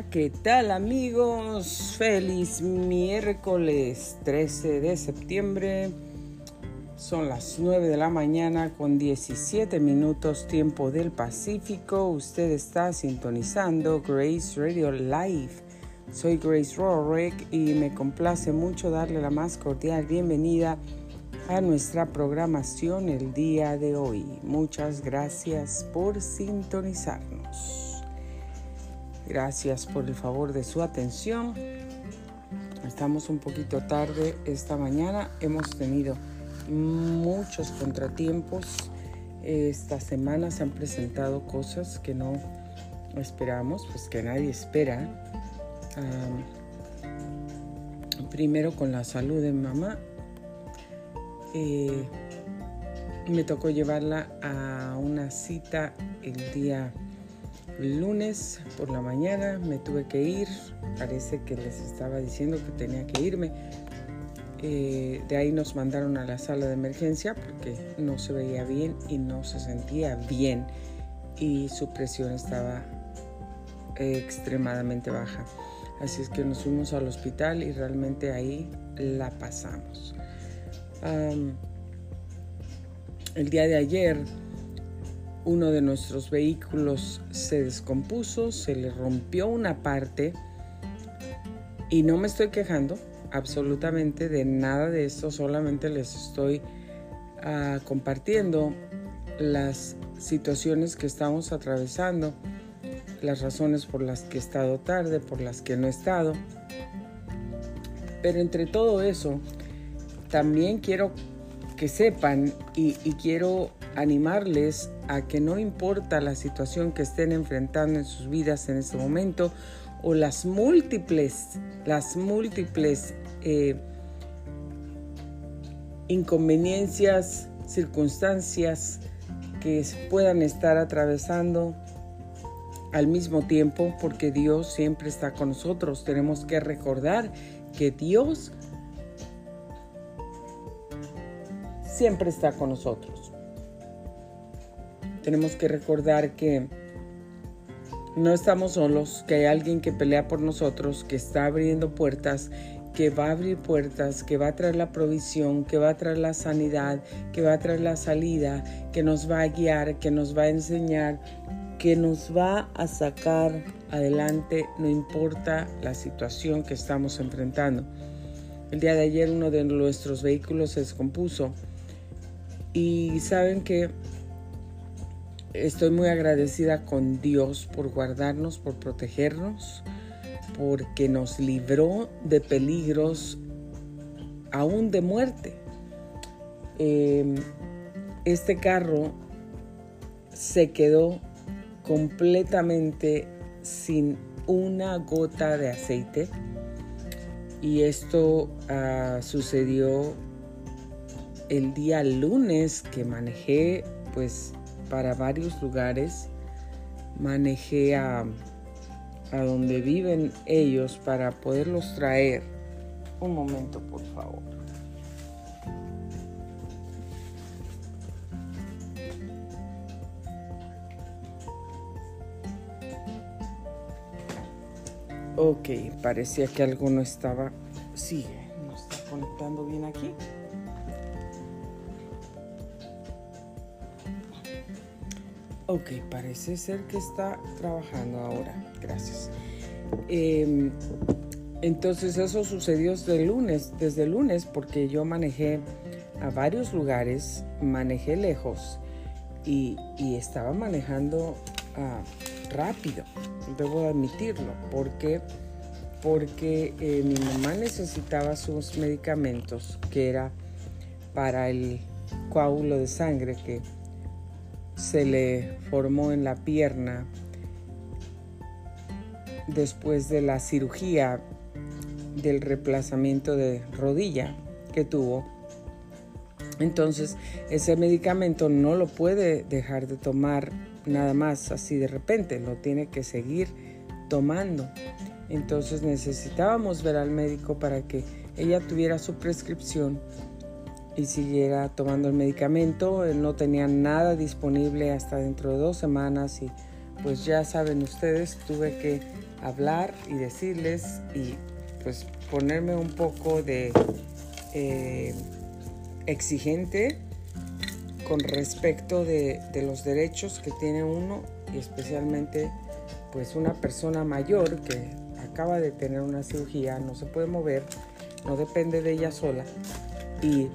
¿qué tal amigos? Feliz miércoles 13 de septiembre. Son las 9 de la mañana con 17 minutos tiempo del Pacífico. Usted está sintonizando Grace Radio Live. Soy Grace Rorick y me complace mucho darle la más cordial bienvenida a nuestra programación el día de hoy. Muchas gracias por sintonizarnos. Gracias por el favor de su atención. Estamos un poquito tarde esta mañana. Hemos tenido muchos contratiempos. Esta semana se han presentado cosas que no esperamos, pues que nadie espera. primero con la salud de mamá. Eh, me tocó llevarla a una cita el día lunes por la mañana me tuve que ir, parece que les estaba diciendo que tenía que irme. Eh, de ahí nos mandaron a la sala de emergencia porque no se veía bien y no se sentía bien y su presión estaba extremadamente baja. Así es que nos fuimos al hospital y realmente ahí la pasamos. el día de ayer uno de nuestros vehículos se descompuso, se le rompió una parte y no me estoy quejando absolutamente de nada de esto, solamente les estoy ah, compartiendo las situaciones que estamos atravesando, las razones por las que he estado tarde, por las que no he estado. Pero entre todo eso, también quiero que sepan y, y quiero animarles a que no importa la situación que estén enfrentando en sus vidas en este momento o las múltiples, las múltiples eh, inconveniencias, circunstancias que puedan estar atravesando al mismo tiempo, porque Dios siempre está con nosotros. Tenemos que recordar que Dios siempre está con nosotros tenemos que recordar que no estamos solos, que hay alguien que pelea por nosotros, que está abriendo puertas, que va a abrir puertas, que va a traer la provisión, que va a traer la sanidad, que va a traer la salida, que nos va a guiar, que nos va a enseñar, que nos va a sacar adelante, no importa la situación que estamos enfrentando. El día de ayer uno de nuestros vehículos se descompuso y saben que Estoy muy agradecida con Dios por guardarnos, por protegernos, porque nos libró de peligros aún de muerte. Em, este carro se quedó completamente sin una gota de aceite y esto ah, sucedió el día lunes que manejé pues para varios lugares. Manejé a, a donde viven ellos para poderlos traer. Un momento, por favor. Ok, parecía que algo no estaba. Sigue, no está conectando bien aquí. Ok, parece ser que está trabajando ahora. Gracias. Em, entonces eso sucedió desde el lunes, desde lunes, porque yo manejé a varios lugares, manejé lejos y, estaba manejando ah, rápido, debo admitirlo, porque porque eh, mi mamá necesitaba sus medicamentos, que era para el coágulo de sangre que se le formó en la pierna después de la cirugía del reemplazamiento de rodilla que tuvo. Entonces, ese medicamento no lo puede dejar de tomar nada más así de repente, lo tiene que seguir tomando. Entonces necesitábamos ver al médico para que ella tuviera su prescripción y siguiera tomando el medicamento. Él no tenía nada disponible hasta dentro de dos semanas y pues ya saben ustedes, tuve que hablar y decirles y pues ponerme un poco de eh, exigente con respecto de, de, los derechos que tiene uno y especialmente pues una persona mayor que acaba de tener una cirugía, no se puede mover, no depende de ella sola y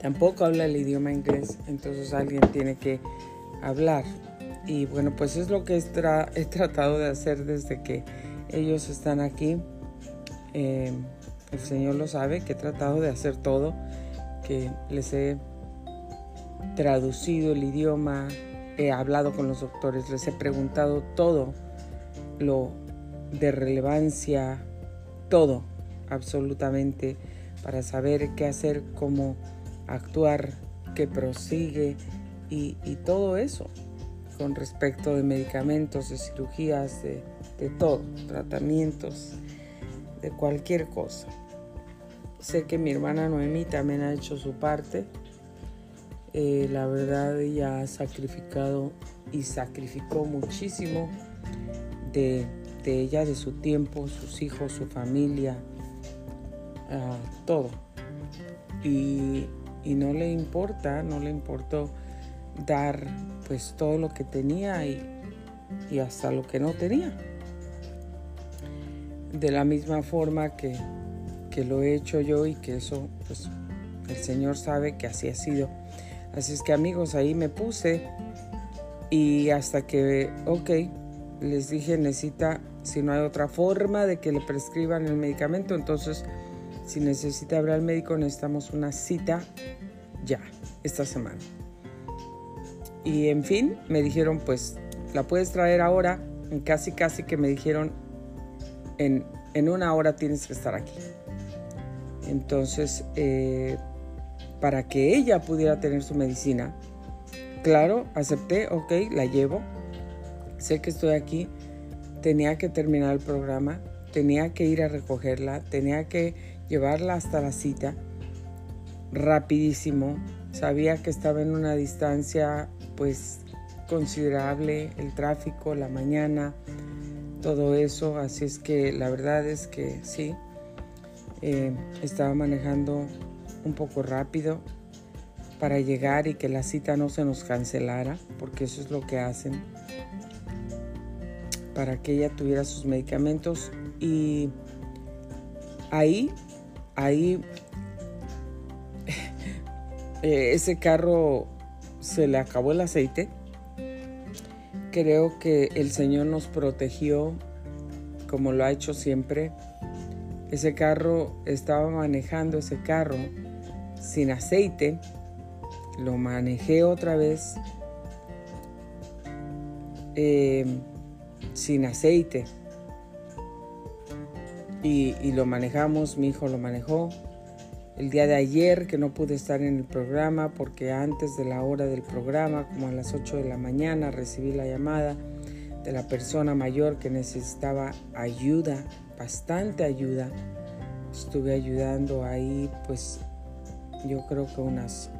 tampoco habla el idioma inglés, entonces alguien tiene que hablar. Y bueno, pues es lo que he, tratado de hacer desde que ellos están aquí. Eh, el Señor lo sabe, que he tratado de hacer todo, que les he traducido el idioma, he hablado con los doctores, les he preguntado todo lo de relevancia, todo, absolutamente, para saber qué hacer, cómo actuar, qué prosigue y, todo eso con respecto de medicamentos, de cirugías, de, todo, tratamientos, de cualquier cosa. Sé que mi hermana Noemí también ha hecho su parte. Eh, la verdad ella ha sacrificado y sacrificó muchísimo de, ella, de su tiempo, sus hijos, su familia, todo. Y, y no le importa, no le importó dar pues todo lo que tenía y, hasta lo que no tenía. De la misma forma que, que lo he hecho yo y que eso pues el Señor sabe que así ha sido. Así es que amigos, ahí me puse y hasta que, ok, les dije, necesita, si no hay otra forma de que le prescriban el medicamento, entonces si necesita hablar al médico necesitamos una cita ya, esta semana. Y en fin, me dijeron, pues la puedes traer ahora. Casi, casi que me dijeron, en, una hora tienes que estar aquí. Entonces, eh, para que ella pudiera tener su medicina, claro, acepté, ok, la llevo. Sé que estoy aquí. Tenía que terminar el programa, tenía que ir a recogerla, tenía que llevarla hasta la cita rapidísimo. Sabía que estaba en una distancia pues considerable, el tráfico, la mañana, todo eso. Así es que la verdad es que sí, eh, estaba manejando un poco rápido para llegar y que la cita no se nos cancelara, porque eso es lo que hacen, para que ella tuviera sus medicamentos. Y ahí, ahí eh, ese carro se le acabó el aceite. Creo que el Señor nos protegió como lo ha hecho siempre. Ese carro, estaba manejando ese carro sin aceite. Lo manejé otra vez eh, sin aceite. Y, lo manejamos, mi hijo lo manejó el día de ayer que no pude estar en el programa porque antes de la hora del programa, como a las 8 de la mañana, recibí la llamada de la persona mayor que necesitaba ayuda, bastante ayuda. Estuve ayudando ahí pues yo creo que unas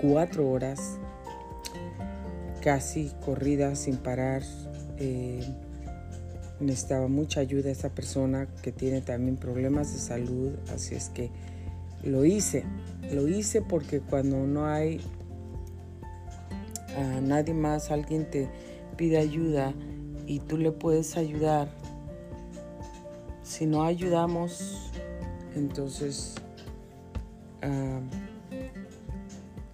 cuatro horas, casi corrida sin parar. Eh, necesitaba mucha ayuda esa persona que tiene también problemas de salud, así es que lo hice, lo hice porque cuando no hay a nadie más, alguien te pide ayuda y tú le puedes ayudar, si no ayudamos, entonces, ah,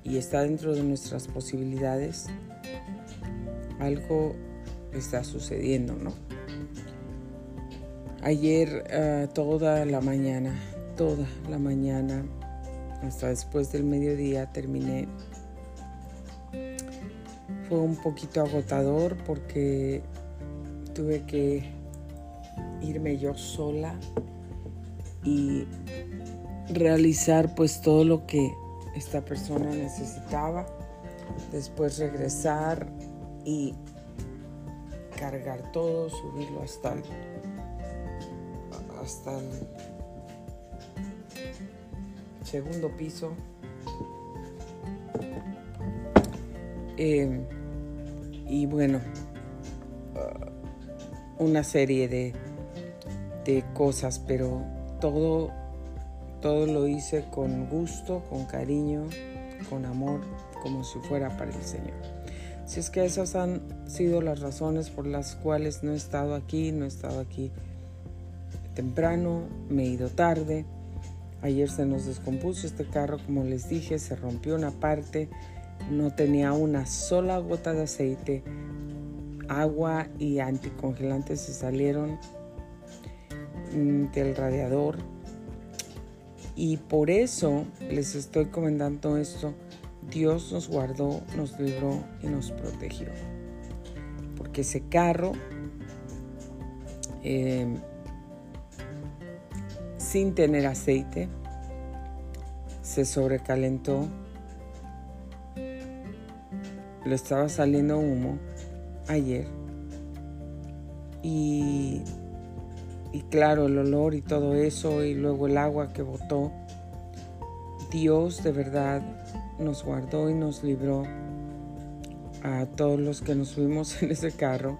y está dentro de nuestras posibilidades, algo está sucediendo, ¿no? Ayer ah, toda la mañana, toda la mañana, hasta después del mediodía terminé. Fue un poquito agotador porque tuve que irme yo sola y realizar pues todo lo que esta persona necesitaba. Después regresar y cargar todo, subirlo hasta el hasta el segundo piso. Eh, y bueno, uh, una serie de, de cosas, pero todo, todo lo hice con gusto, con cariño, con amor, como si fuera para el Señor. Si es que esas han sido las razones por las cuales no he estado aquí, no he estado aquí temprano, me he ido tarde. Ayer se nos descompuso este carro, como les dije, se rompió una parte, no tenía una sola gota de aceite, agua y anticongelantes se salieron mm, del radiador. Y por eso les estoy comentando esto. Dios nos guardó, nos libró y nos protegió. Porque ese carro eh, sin tener aceite, se sobrecalentó, le estaba saliendo humo ayer y, y claro, el olor y todo eso y luego el agua que botó, Dios de verdad nos guardó y nos libró a todos los que nos fuimos en ese carro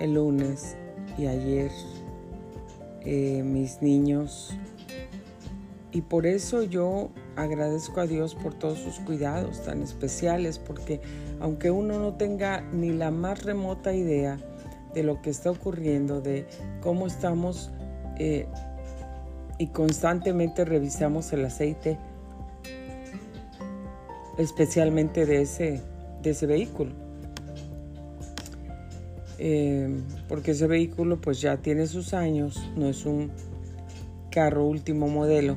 el lunes y ayer eh, mis niños. Y por eso yo agradezco a Dios por todos sus cuidados tan especiales, porque aunque uno no tenga ni la más remota idea de lo que está ocurriendo, de cómo estamos eh, y constantemente revisamos el aceite, especialmente de ese, de ese vehículo. Eh, porque ese vehículo pues ya tiene sus años, no es un carro último modelo.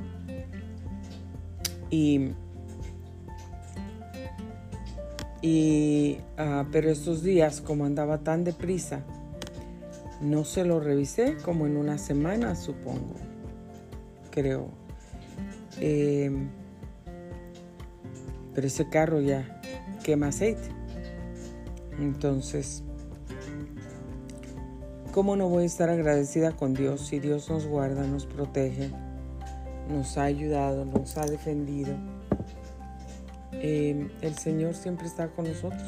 Y, y ah, pero estos días, como andaba tan deprisa, no se lo revisé como en una semana, supongo, creo. Eh, pero ese carro ya quema aceite. Entonces, ¿Cómo no voy a estar agradecida con Dios si Dios nos guarda, nos protege, nos ha ayudado, nos ha defendido? Eh, el Señor siempre está con nosotros.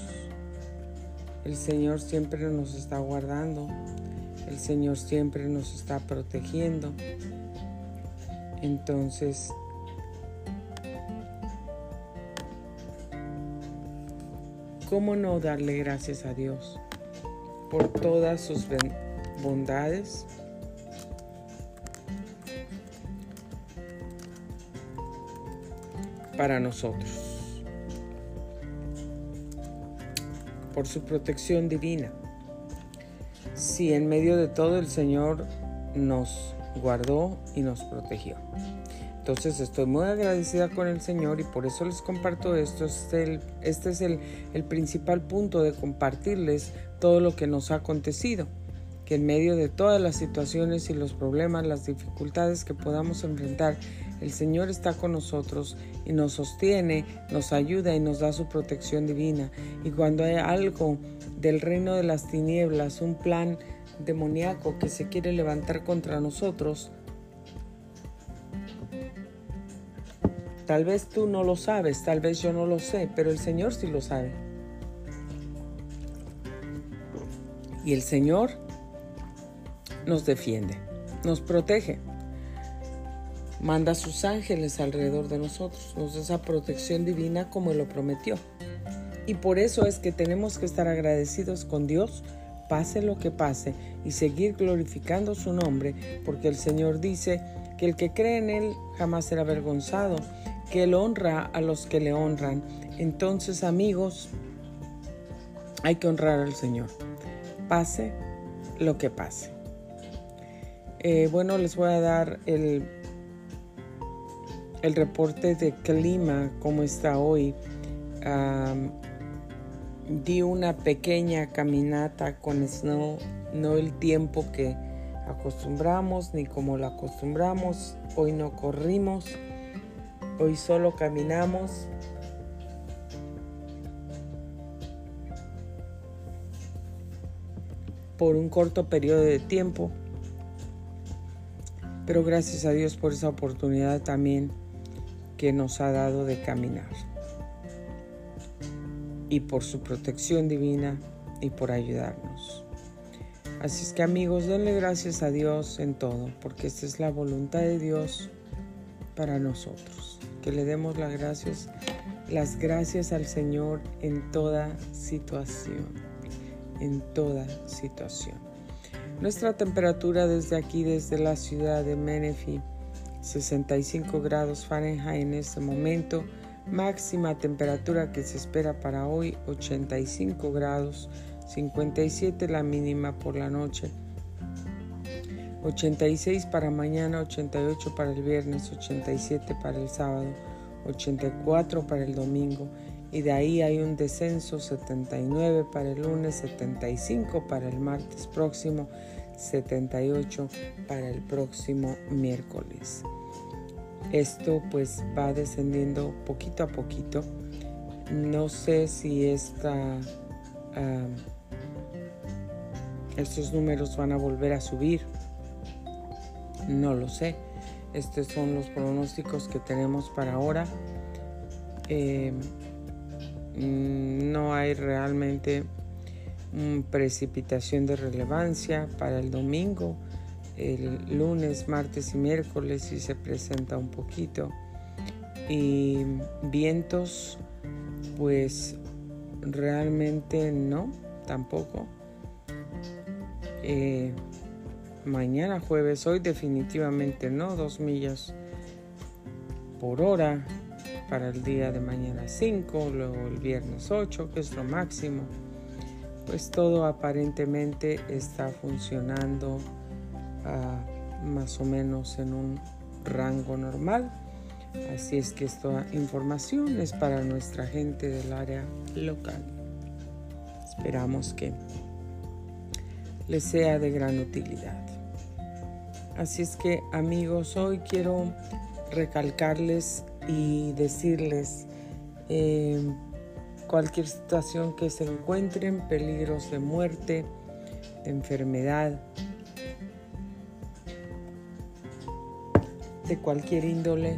El Señor siempre nos está guardando. El Señor siempre nos está protegiendo. Entonces, ¿cómo no darle gracias a Dios por todas sus bendiciones? Bondades. para nosotros, por su protección divina. Si en medio de todo el Señor nos guardó y nos protegió. Entonces estoy muy agradecida con el Señor y por eso les comparto esto. Este, este es el, el principal punto de compartirles todo lo que nos ha acontecido que en medio de todas las situaciones y los problemas, las dificultades que podamos enfrentar, el Señor está con nosotros y nos sostiene, nos ayuda y nos da su protección divina. Y cuando hay algo del reino de las tinieblas, un plan demoníaco que se quiere levantar contra nosotros, tal vez tú no lo sabes, tal vez yo no lo sé, pero el Señor sí lo sabe. Y el Señor nos defiende, nos protege, manda a sus ángeles alrededor de nosotros, nos da esa protección divina como lo prometió. Y por eso es que tenemos que estar agradecidos con Dios, pase lo que pase, y seguir glorificando su nombre, porque el Señor dice que el que cree en Él jamás será avergonzado, que Él honra a los que le honran. Entonces, amigos, hay que honrar al Señor, pase lo que pase. Eh, bueno, les voy a dar el, el reporte de clima, cómo está hoy. di una pequeña caminata con snow, no el tiempo que acostumbramos ni como lo acostumbramos. Hoy no corrimos, hoy solo caminamos. por un corto periodo de tiempo pero gracias a Dios por esa oportunidad también que nos ha dado de caminar. Y por su protección divina y por ayudarnos. Así es que amigos, denle gracias a Dios en todo, porque esta es la voluntad de Dios para nosotros. Que le demos las gracias, las gracias al Señor en toda situación, en toda situación. Nuestra temperatura desde aquí, desde la ciudad de Menifee, 65 grados Fahrenheit en este momento. Máxima temperatura que se espera para hoy, 85 grados, 57 la mínima por la noche. 86 para mañana, 88 para el viernes, 87 para el sábado, 84 para el domingo y de ahí hay un descenso 79 para el lunes, 75 para el martes próximo, 78 para el próximo miércoles. Esto pues va descendiendo poquito a poquito. No sé si esta, estos números van a volver a subir. No lo sé. Estos son los pronósticos que tenemos para ahora. Eh, no hay realmente precipitación de relevancia para el domingo. El lunes, martes y miércoles sí se presenta un poquito. Y vientos, pues realmente no, tampoco. Eh, mañana jueves, hoy definitivamente no, dos millas por hora para el día de mañana 5, luego el viernes 8, que es lo máximo. Pues todo aparentemente está funcionando ah, más o menos en un rango normal. Así es que esta información es para nuestra gente del área local. Esperamos que les sea de gran utilidad. Así es que amigos, hoy quiero recalcarles y decirles eh, cualquier situación que se encuentren, peligros de muerte, de enfermedad, de cualquier índole,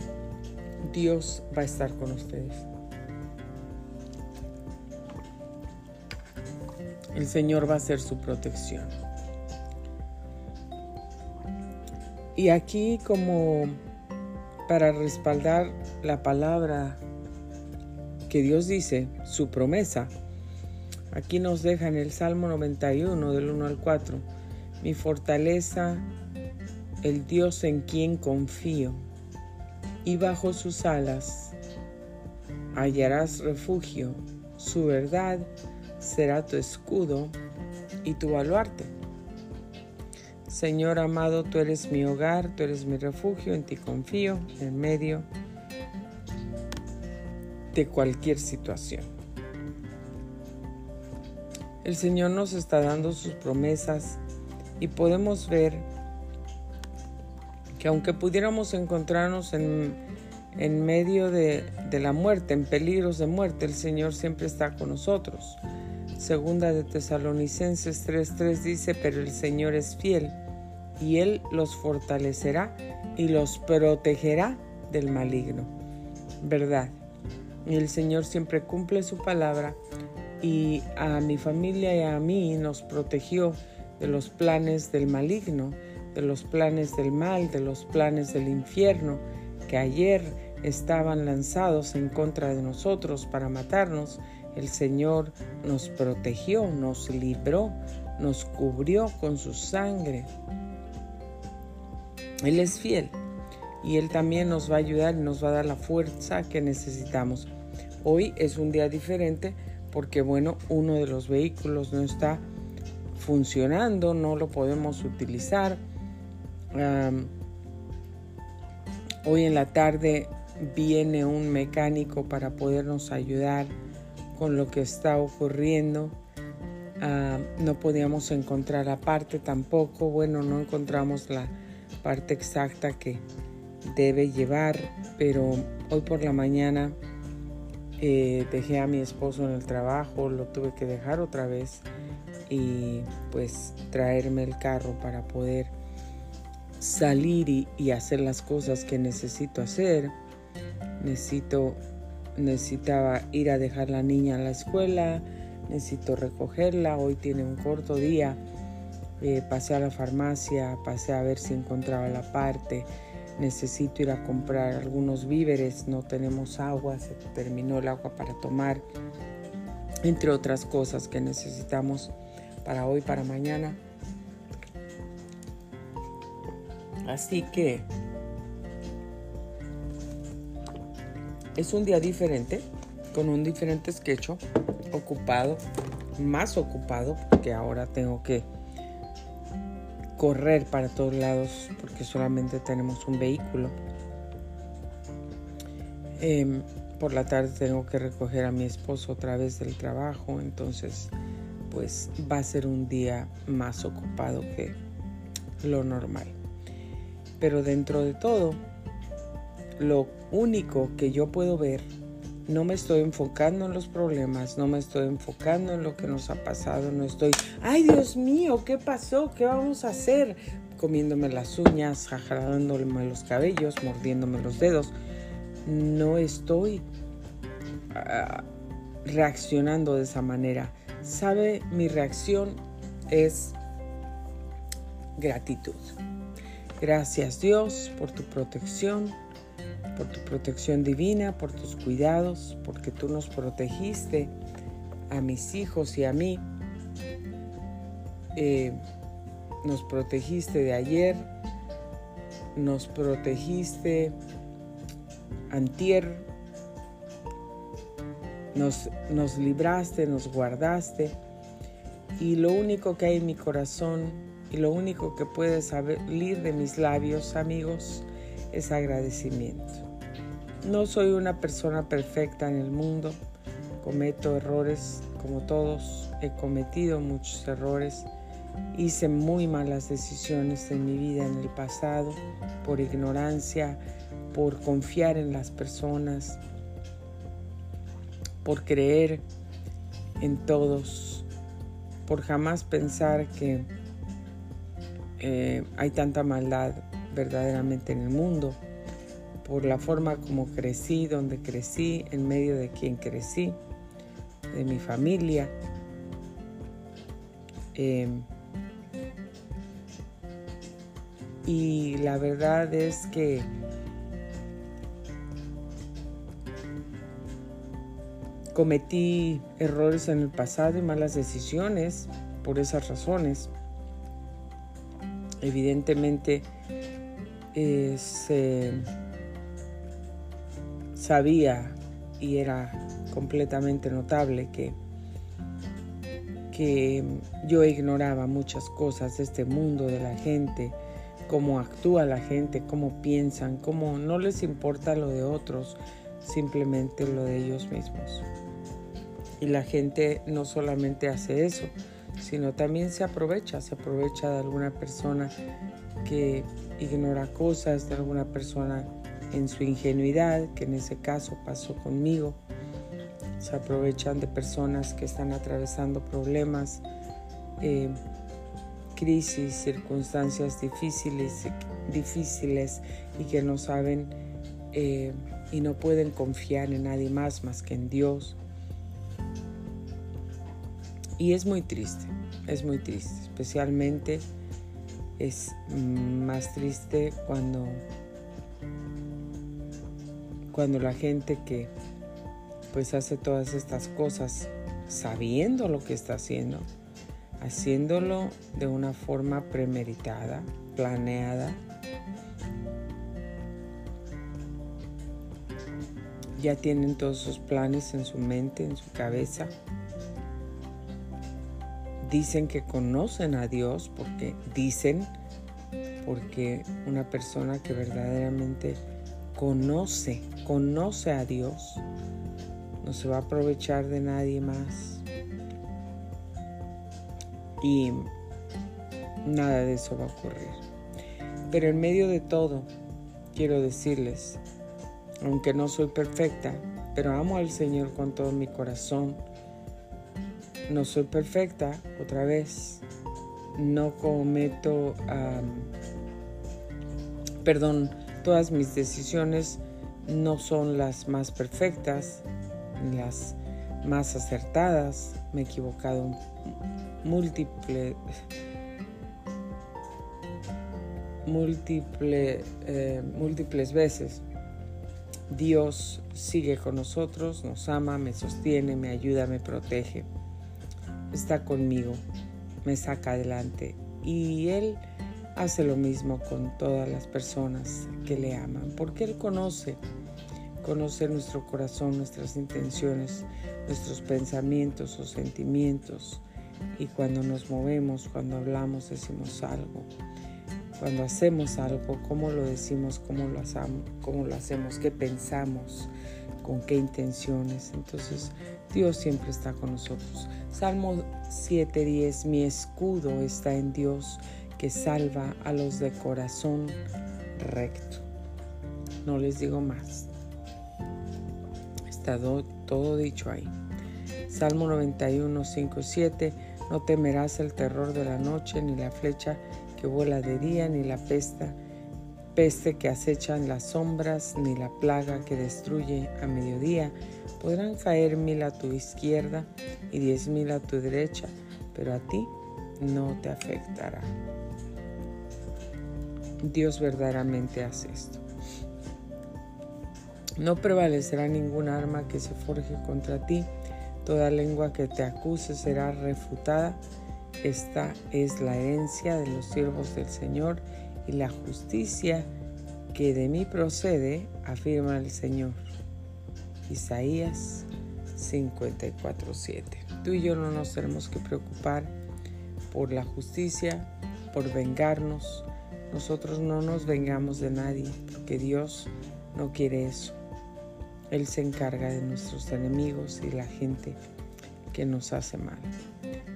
Dios va a estar con ustedes. El Señor va a ser su protección. Y aquí como para respaldar la palabra que Dios dice, su promesa. Aquí nos deja en el Salmo 91 del 1 al 4, mi fortaleza, el Dios en quien confío, y bajo sus alas hallarás refugio, su verdad será tu escudo y tu baluarte. Señor amado, tú eres mi hogar, tú eres mi refugio, en ti confío, en medio de cualquier situación. El Señor nos está dando sus promesas y podemos ver que aunque pudiéramos encontrarnos en, en medio de, de la muerte, en peligros de muerte, el Señor siempre está con nosotros. Segunda de Tesalonicenses 3:3 dice, pero el Señor es fiel y Él los fortalecerá y los protegerá del maligno. ¿Verdad? El Señor siempre cumple su palabra y a mi familia y a mí nos protegió de los planes del maligno, de los planes del mal, de los planes del infierno que ayer estaban lanzados en contra de nosotros para matarnos. El Señor nos protegió, nos libró, nos cubrió con su sangre. Él es fiel y Él también nos va a ayudar y nos va a dar la fuerza que necesitamos. Hoy es un día diferente porque, bueno, uno de los vehículos no está funcionando, no lo podemos utilizar. hoy en la tarde viene un mecánico para podernos ayudar con lo que está ocurriendo. no podíamos encontrar la parte tampoco, bueno, no encontramos la parte exacta que debe llevar, pero hoy por la mañana eh, dejé a mi esposo en el trabajo, lo tuve que dejar otra vez y pues traerme el carro para poder salir y, hacer las cosas que necesito hacer. Necesito, necesitaba ir a dejar la niña a la escuela, necesito recogerla, hoy tiene un corto día, eh, pasé a la farmacia, pasé a ver si encontraba la parte, necesito ir a comprar algunos víveres, no tenemos agua, se terminó el agua para tomar, entre otras cosas que necesitamos para hoy, para mañana. Así que es un día diferente, con un diferente sketch, ocupado, más ocupado, porque ahora tengo que correr para todos lados porque solamente tenemos un vehículo. Em, por la tarde tengo que recoger a mi esposo otra vez del trabajo, entonces pues va a ser un día más ocupado que lo normal. Pero dentro de todo, lo único que yo puedo ver, no me estoy enfocando en los problemas, no me estoy enfocando en lo que nos ha pasado, no estoy, ay Dios mío, ¿qué pasó? ¿Qué vamos a hacer? Comiéndome las uñas, jajarándome los cabellos, mordiéndome los dedos. No estoy ah, reaccionando de esa manera. ¿Sabe? Mi reacción es gratitud. Gracias Dios por tu protección, por tu protección divina, por tus cuidados, porque tú nos protegiste a mis hijos y a mí. Eh, nos protegiste de ayer, nos protegiste antier, nos, nos libraste, nos guardaste. Y lo único que hay en mi corazón y lo único que puede salir de mis labios, amigos, es agradecimiento. No soy una persona perfecta en el mundo, cometo errores como todos, he cometido muchos errores, hice muy malas decisiones en mi vida en el pasado por ignorancia, por confiar en las personas, por creer en todos, por jamás pensar que eh, hay tanta maldad verdaderamente en el mundo, por la forma como crecí, donde crecí, en medio de quien crecí, de mi familia. Em, y la verdad es que cometí errores en el pasado y malas decisiones por esas razones evidentemente eh, se sabía y era completamente notable que, que yo ignoraba muchas cosas de este mundo, de la gente, cómo actúa la gente, cómo piensan, cómo no les importa lo de otros, simplemente lo de ellos mismos. Y la gente no solamente hace eso, sino también se aprovecha, se aprovecha de alguna persona que ignora cosas, de alguna persona en su ingenuidad, que en ese caso pasó conmigo. Se aprovechan de personas que están atravesando problemas, eh, crisis, circunstancias difíciles, difíciles y que no saben eh, y no pueden confiar en nadie más más que en Dios. Y es muy triste, es muy triste, especialmente es más triste cuando cuando la gente que pues hace todas estas cosas sabiendo lo que está haciendo, haciéndolo de una forma premeditada, planeada, ya tienen todos sus planes en su mente, en su cabeza. Dicen que conocen a Dios porque dicen, porque una persona que verdaderamente conoce, conoce a Dios, no se va a aprovechar de nadie más. Y nada de eso va a ocurrir. Pero en medio de todo, quiero decirles, aunque no soy perfecta, pero amo al Señor con todo mi corazón, no soy perfecta, otra vez, no cometo, perdón, todas mis decisiones no son las más perfectas, las más acertadas, me he equivocado múltiples múltiple, eh, múltiples veces. Dios sigue con nosotros, nos ama, me sostiene, me ayuda, me protege. Está conmigo, me saca adelante. Y Él hace lo mismo con todas las personas que le aman, porque Él conoce, conoce nuestro corazón, nuestras intenciones, nuestros pensamientos o sentimientos. Y cuando nos movemos, cuando hablamos, decimos algo cuando hacemos algo, cómo lo decimos, cómo lo, hacemos, cómo lo hacemos, qué pensamos, con qué intenciones. Entonces, Dios siempre está con nosotros. Salmo 7:10, mi escudo está en Dios que salva a los de corazón recto. No les digo más. Está todo dicho ahí. Salmo 91, 5, 7. No temerás el terror de la noche ni la flecha que vuela de día, ni la pesta, peste que acechan las sombras, ni la plaga que destruye a mediodía. Podrán caer mil a tu izquierda y diez mil a tu derecha, pero a ti no te afectará. Dios verdaderamente hace esto. No prevalecerá ningún arma que se forje contra ti, toda lengua que te acuse será refutada esta es la herencia de los siervos del Señor y la justicia que de mí procede, afirma el Señor. Isaías 54:7. Tú y yo no nos tenemos que preocupar por la justicia, por vengarnos. Nosotros no nos vengamos de nadie, porque Dios no quiere eso. Él se encarga de nuestros enemigos y la gente que nos hace mal.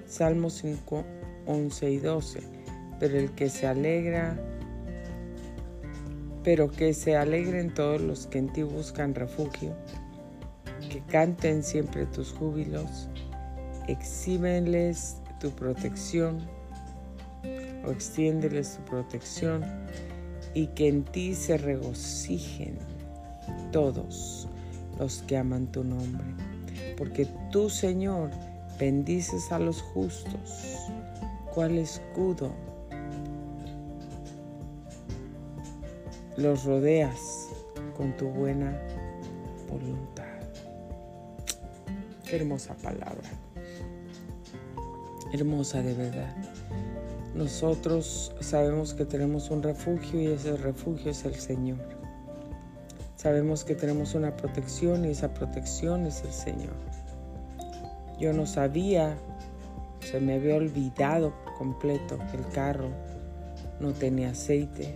Salmo 5, 11 y 12. Pero el que se alegra, pero que se alegren todos los que en ti buscan refugio, que canten siempre tus júbilos, exhíbenles tu protección o extiéndeles tu protección y que en ti se regocijen todos los que aman tu nombre, porque tú, Señor, bendices a los justos. ¿Cuál escudo? Los rodeas con tu buena voluntad. Qué hermosa palabra. Hermosa de verdad. Nosotros sabemos que tenemos un refugio y ese refugio es el Señor. Sabemos que tenemos una protección y esa protección es el Señor. Yo no sabía, se me había olvidado completo que el carro no tenía aceite.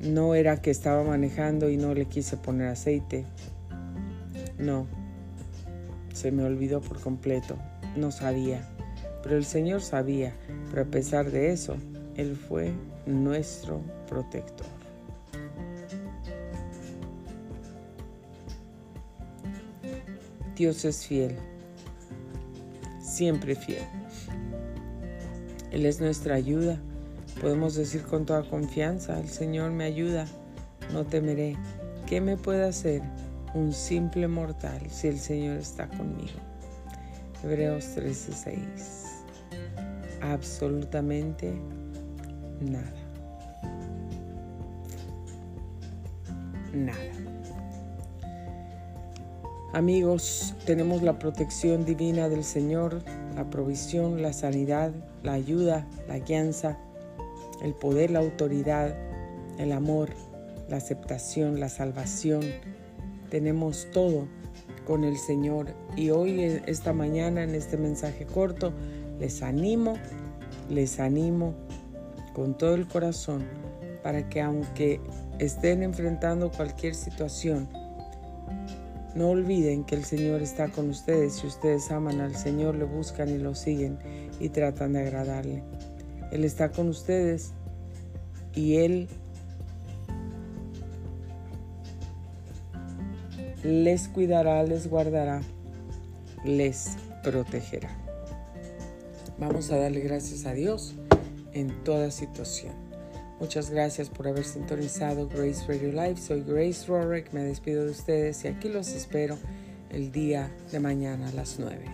No era que estaba manejando y no le quise poner aceite. No, se me olvidó por completo. No sabía. Pero el Señor sabía. Pero a pesar de eso, Él fue nuestro protector. Dios es fiel, siempre fiel. Él es nuestra ayuda. Podemos decir con toda confianza, el Señor me ayuda, no temeré. ¿Qué me puede hacer un simple mortal si el Señor está conmigo? Hebreos 13:6. Absolutamente nada. Nada. Amigos, tenemos la protección divina del Señor, la provisión, la sanidad, la ayuda, la guianza, el poder, la autoridad, el amor, la aceptación, la salvación. Tenemos todo con el Señor. Y hoy, esta mañana, en este mensaje corto, les animo, les animo con todo el corazón para que aunque estén enfrentando cualquier situación, no olviden que el Señor está con ustedes. Si ustedes aman al Señor, lo buscan y lo siguen y tratan de agradarle. Él está con ustedes y Él les cuidará, les guardará, les protegerá. Vamos a darle gracias a Dios en toda situación. Muchas gracias por haber sintonizado Grace Radio Live. Soy Grace Rorick, me despido de ustedes y aquí los espero el día de mañana a las 9.